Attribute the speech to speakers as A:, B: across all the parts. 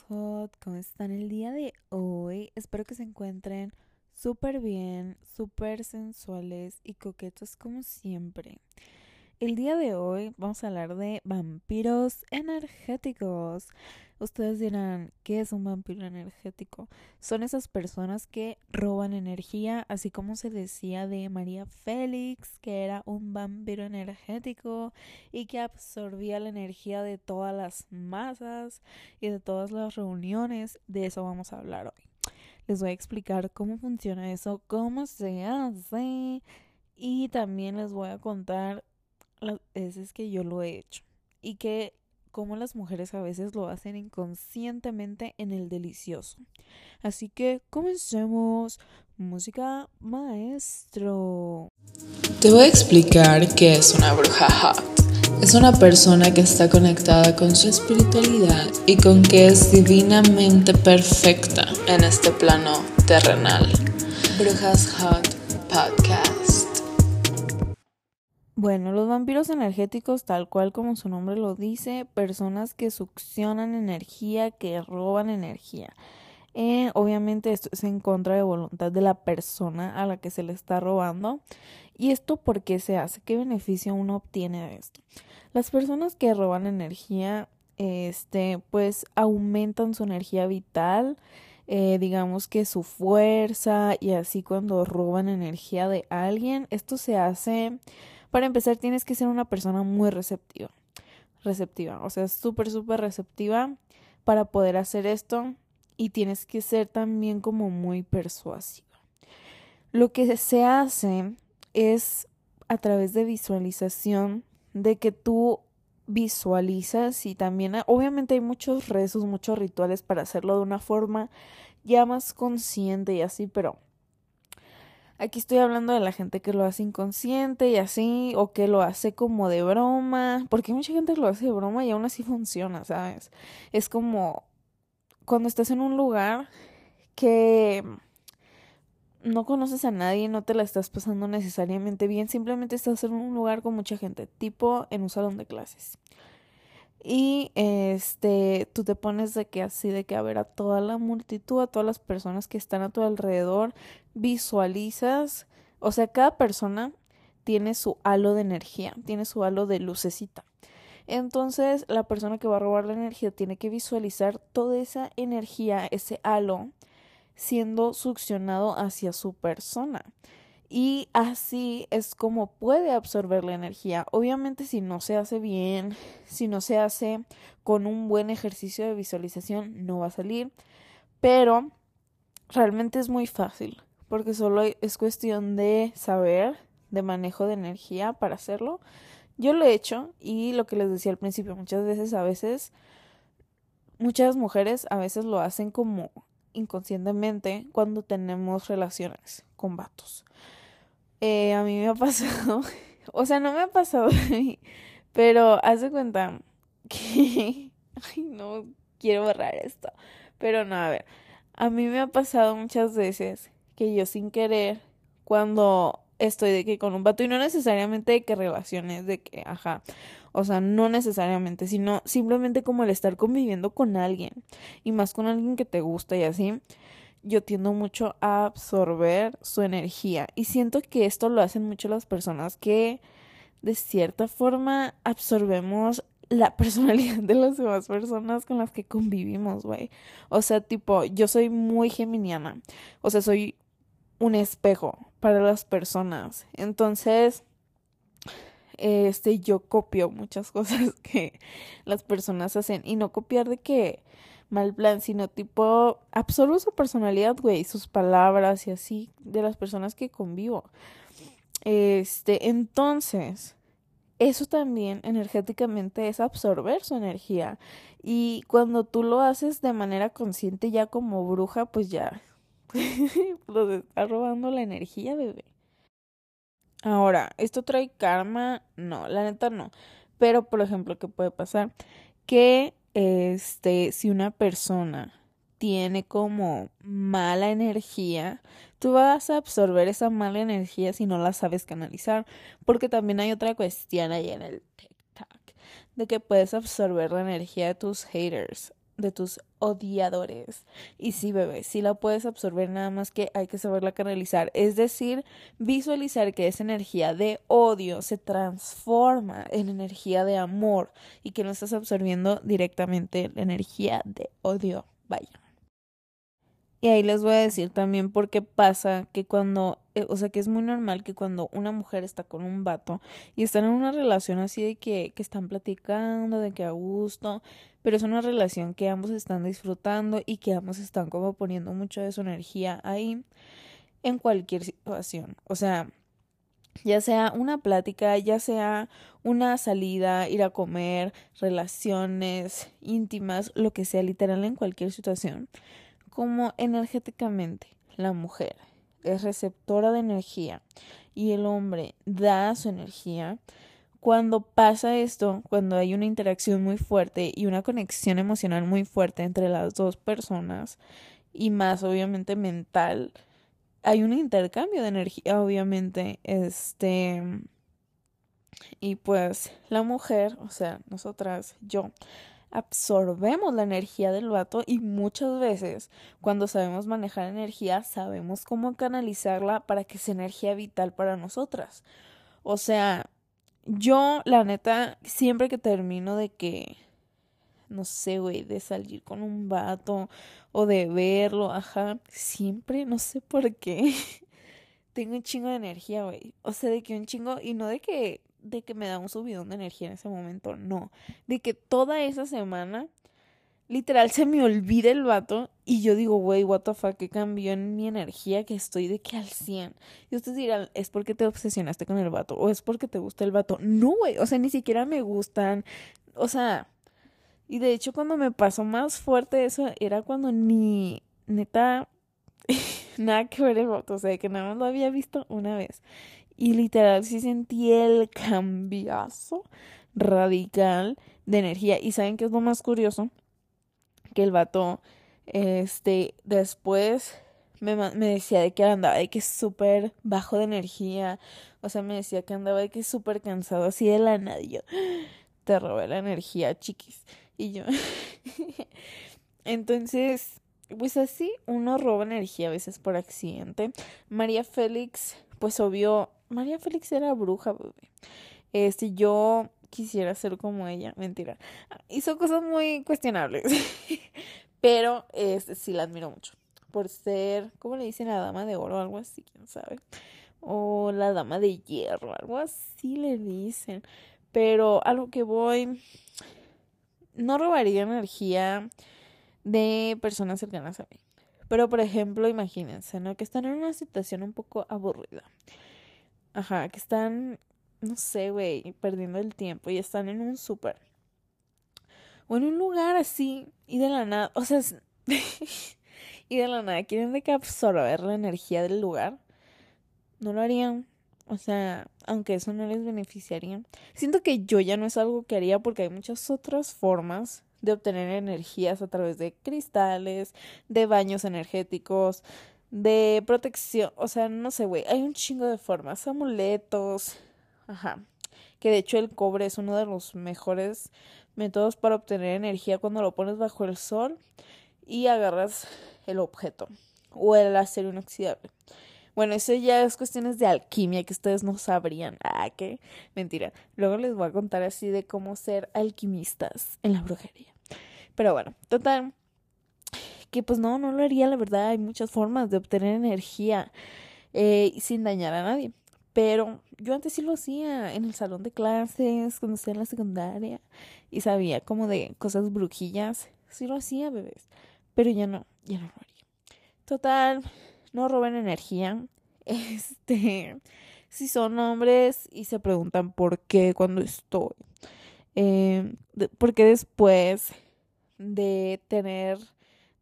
A: hot, ¿cómo están el día de hoy? Espero que se encuentren súper bien, súper sensuales y coquetos como siempre. El día de hoy vamos a hablar de vampiros energéticos. Ustedes dirán, ¿qué es un vampiro energético? Son esas personas que roban energía, así como se decía de María Félix, que era un vampiro energético y que absorbía la energía de todas las masas y de todas las reuniones. De eso vamos a hablar hoy. Les voy a explicar cómo funciona eso, cómo se hace y también les voy a contar las veces que yo lo he hecho y que como las mujeres a veces lo hacen inconscientemente en el delicioso. Así que comencemos. Música maestro.
B: Te voy a explicar qué es una bruja hot. Es una persona que está conectada con su espiritualidad y con que es divinamente perfecta en este plano terrenal. Brujas Hot Podcast.
A: Bueno, los vampiros energéticos, tal cual como su nombre lo dice, personas que succionan energía, que roban energía. Eh, obviamente esto es en contra de voluntad de la persona a la que se le está robando. ¿Y esto por qué se hace? ¿Qué beneficio uno obtiene de esto? Las personas que roban energía, este, pues aumentan su energía vital, eh, digamos que su fuerza y así cuando roban energía de alguien, esto se hace para empezar, tienes que ser una persona muy receptiva. Receptiva, o sea, súper, súper receptiva para poder hacer esto y tienes que ser también como muy persuasiva. Lo que se hace es a través de visualización, de que tú visualizas y también obviamente hay muchos rezos, muchos rituales para hacerlo de una forma ya más consciente y así, pero Aquí estoy hablando de la gente que lo hace inconsciente y así, o que lo hace como de broma, porque mucha gente lo hace de broma y aún así funciona, ¿sabes? Es como cuando estás en un lugar que no conoces a nadie, no te la estás pasando necesariamente bien, simplemente estás en un lugar con mucha gente, tipo en un salón de clases. Y este, tú te pones de que así, de que a ver a toda la multitud, a todas las personas que están a tu alrededor, visualizas, o sea, cada persona tiene su halo de energía, tiene su halo de lucecita. Entonces, la persona que va a robar la energía tiene que visualizar toda esa energía, ese halo, siendo succionado hacia su persona y así es como puede absorber la energía. Obviamente si no se hace bien, si no se hace con un buen ejercicio de visualización, no va a salir, pero realmente es muy fácil porque solo es cuestión de saber de manejo de energía para hacerlo. Yo lo he hecho y lo que les decía al principio, muchas veces a veces muchas mujeres a veces lo hacen como inconscientemente cuando tenemos relaciones con vatos. Eh, a mí me ha pasado, o sea, no me ha pasado pero hace cuenta que, ay, no quiero borrar esto, pero no, a ver, a mí me ha pasado muchas veces que yo sin querer, cuando estoy de que con un vato, y no necesariamente de que relaciones, de que, ajá, o sea, no necesariamente, sino simplemente como el estar conviviendo con alguien, y más con alguien que te gusta y así, yo tiendo mucho a absorber su energía y siento que esto lo hacen mucho las personas que de cierta forma absorbemos la personalidad de las demás personas con las que convivimos, güey. O sea, tipo, yo soy muy geminiana. O sea, soy un espejo para las personas. Entonces, este, yo copio muchas cosas que las personas hacen. Y no copiar de que mal plan, sino tipo absorbo su personalidad, güey, sus palabras y así de las personas que convivo. Este, entonces, eso también energéticamente es absorber su energía. Y cuando tú lo haces de manera consciente ya como bruja, pues ya los está robando la energía, bebé. Ahora, ¿esto trae karma? No, la neta no. Pero, por ejemplo, ¿qué puede pasar? Que este, si una persona tiene como mala energía, tú vas a absorber esa mala energía si no la sabes canalizar, porque también hay otra cuestión ahí en el TikTok de que puedes absorber la energía de tus haters. De tus odiadores. Y sí, bebé, sí la puedes absorber, nada más que hay que saberla canalizar. Es decir, visualizar que esa energía de odio se transforma en energía de amor y que no estás absorbiendo directamente la energía de odio. Vaya. Y ahí les voy a decir también por qué pasa que cuando, eh, o sea, que es muy normal que cuando una mujer está con un vato y están en una relación así de que, que están platicando, de que a gusto, pero es una relación que ambos están disfrutando y que ambos están como poniendo mucho de su energía ahí en cualquier situación. O sea, ya sea una plática, ya sea una salida, ir a comer, relaciones íntimas, lo que sea, literal en cualquier situación como energéticamente la mujer es receptora de energía y el hombre da su energía, cuando pasa esto, cuando hay una interacción muy fuerte y una conexión emocional muy fuerte entre las dos personas y más obviamente mental, hay un intercambio de energía, obviamente, este y pues la mujer, o sea, nosotras, yo absorbemos la energía del vato y muchas veces cuando sabemos manejar energía sabemos cómo canalizarla para que sea energía vital para nosotras. O sea, yo la neta siempre que termino de que no sé, güey, de salir con un vato o de verlo, ajá, siempre, no sé por qué, tengo un chingo de energía, güey. O sea, de que un chingo, y no de que de que me da un subidón de energía en ese momento, no. De que toda esa semana, literal, se me olvida el vato y yo digo, güey, what the fuck, ¿qué cambió en mi energía que estoy de que al 100? Y ustedes dirán, ¿es porque te obsesionaste con el vato? ¿O es porque te gusta el vato? No, güey, o sea, ni siquiera me gustan. O sea, y de hecho cuando me pasó más fuerte eso era cuando ni, neta, nada que ver el vato, o sea, que nada más lo había visto una vez. Y literal sí sentí el cambiazo radical de energía. Y saben qué es lo más curioso? Que el vato, este, después me, me decía de que andaba de que súper bajo de energía. O sea, me decía que andaba de que súper cansado así de la nada. Yo, te robé la energía, chiquis. Y yo, entonces, pues así uno roba energía a veces por accidente. María Félix, pues obvio, María Félix era bruja, bebé. Este, yo quisiera ser como ella, mentira. Hizo cosas muy cuestionables, pero este, sí la admiro mucho. Por ser, ¿cómo le dicen? La dama de oro algo así, quién sabe. O la dama de hierro, algo así le dicen. Pero a lo que voy, no robaría energía de personas cercanas a mí. Pero, por ejemplo, imagínense, ¿no? Que están en una situación un poco aburrida. Ajá, que están, no sé, güey, perdiendo el tiempo y están en un súper. O en un lugar así y de la nada, o sea, y de la nada quieren de que absorber la energía del lugar. No lo harían. O sea, aunque eso no les beneficiaría. Siento que yo ya no es algo que haría porque hay muchas otras formas de obtener energías a través de cristales, de baños energéticos, de protección, o sea, no sé, güey, hay un chingo de formas, amuletos, ajá, que de hecho el cobre es uno de los mejores métodos para obtener energía cuando lo pones bajo el sol y agarras el objeto o el acero inoxidable. Bueno, eso ya es cuestiones de alquimia que ustedes no sabrían. Ah, qué mentira. Luego les voy a contar así de cómo ser alquimistas en la brujería. Pero bueno, total, que pues no, no lo haría, la verdad, hay muchas formas de obtener energía eh, sin dañar a nadie. Pero yo antes sí lo hacía en el salón de clases, cuando estaba en la secundaria, y sabía como de cosas brujillas. Sí lo hacía, bebés. Pero ya no, ya no lo haría. Total, no roben energía. Este, si son hombres y se preguntan por qué cuando estoy. Eh, porque después de tener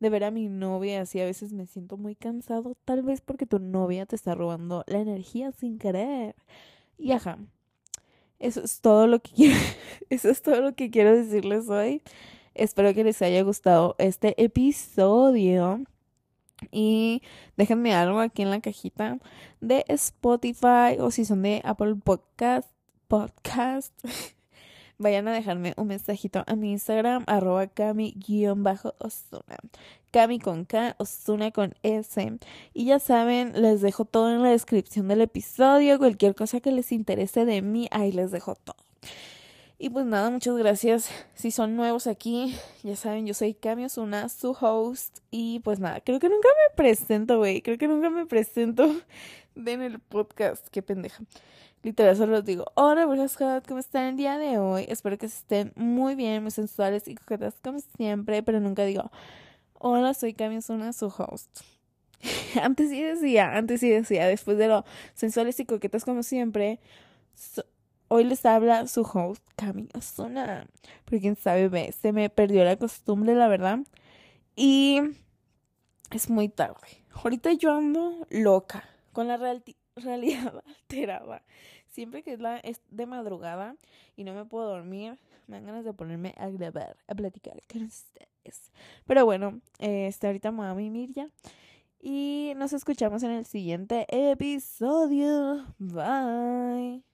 A: de ver a mi novia así a veces me siento muy cansado, tal vez porque tu novia te está robando la energía sin querer. Y ajá. Eso es todo lo que quiero, eso es todo lo que quiero decirles hoy. Espero que les haya gustado este episodio. Y déjenme algo aquí en la cajita de Spotify o si son de Apple Podcast, podcast vayan a dejarme un mensajito a mi Instagram, arroba cami-osuna. Cami con K, Osuna con S. Y ya saben, les dejo todo en la descripción del episodio. Cualquier cosa que les interese de mí, ahí les dejo todo. Y pues nada, muchas gracias. Si son nuevos aquí, ya saben, yo soy Cami Osuna, su host. Y pues nada, creo que nunca me presento, güey. Creo que nunca me presento en el podcast. Qué pendeja. Literal, solo les digo, hola, buenas ¿cómo están el día de hoy? Espero que estén muy bien, muy sensuales y coquetas como siempre, pero nunca digo, hola, soy Cami Osuna, su host. antes sí decía, antes sí decía, después de lo sensuales y coquetas como siempre, Hoy les habla su host, Cami Osuna. Pero quién sabe, se me perdió la costumbre, la verdad. Y es muy tarde. Ahorita yo ando loca, con la realidad alterada. Siempre que es, la, es de madrugada y no me puedo dormir, me dan ganas de ponerme a grabar, a platicar con ustedes. Pero bueno, este, ahorita me voy a mimir ya. Y nos escuchamos en el siguiente episodio. Bye.